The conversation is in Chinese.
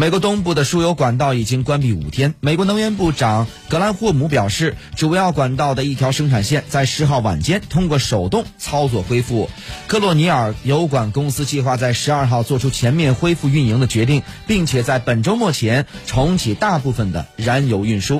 美国东部的输油管道已经关闭五天。美国能源部长格兰霍姆表示主要管道的一条生产线在十号晚间通过手动操作恢复。克洛尼尔油管公司计划在十二号做出全面恢复运营的决定并且在本周末前重启大部分的燃油运输。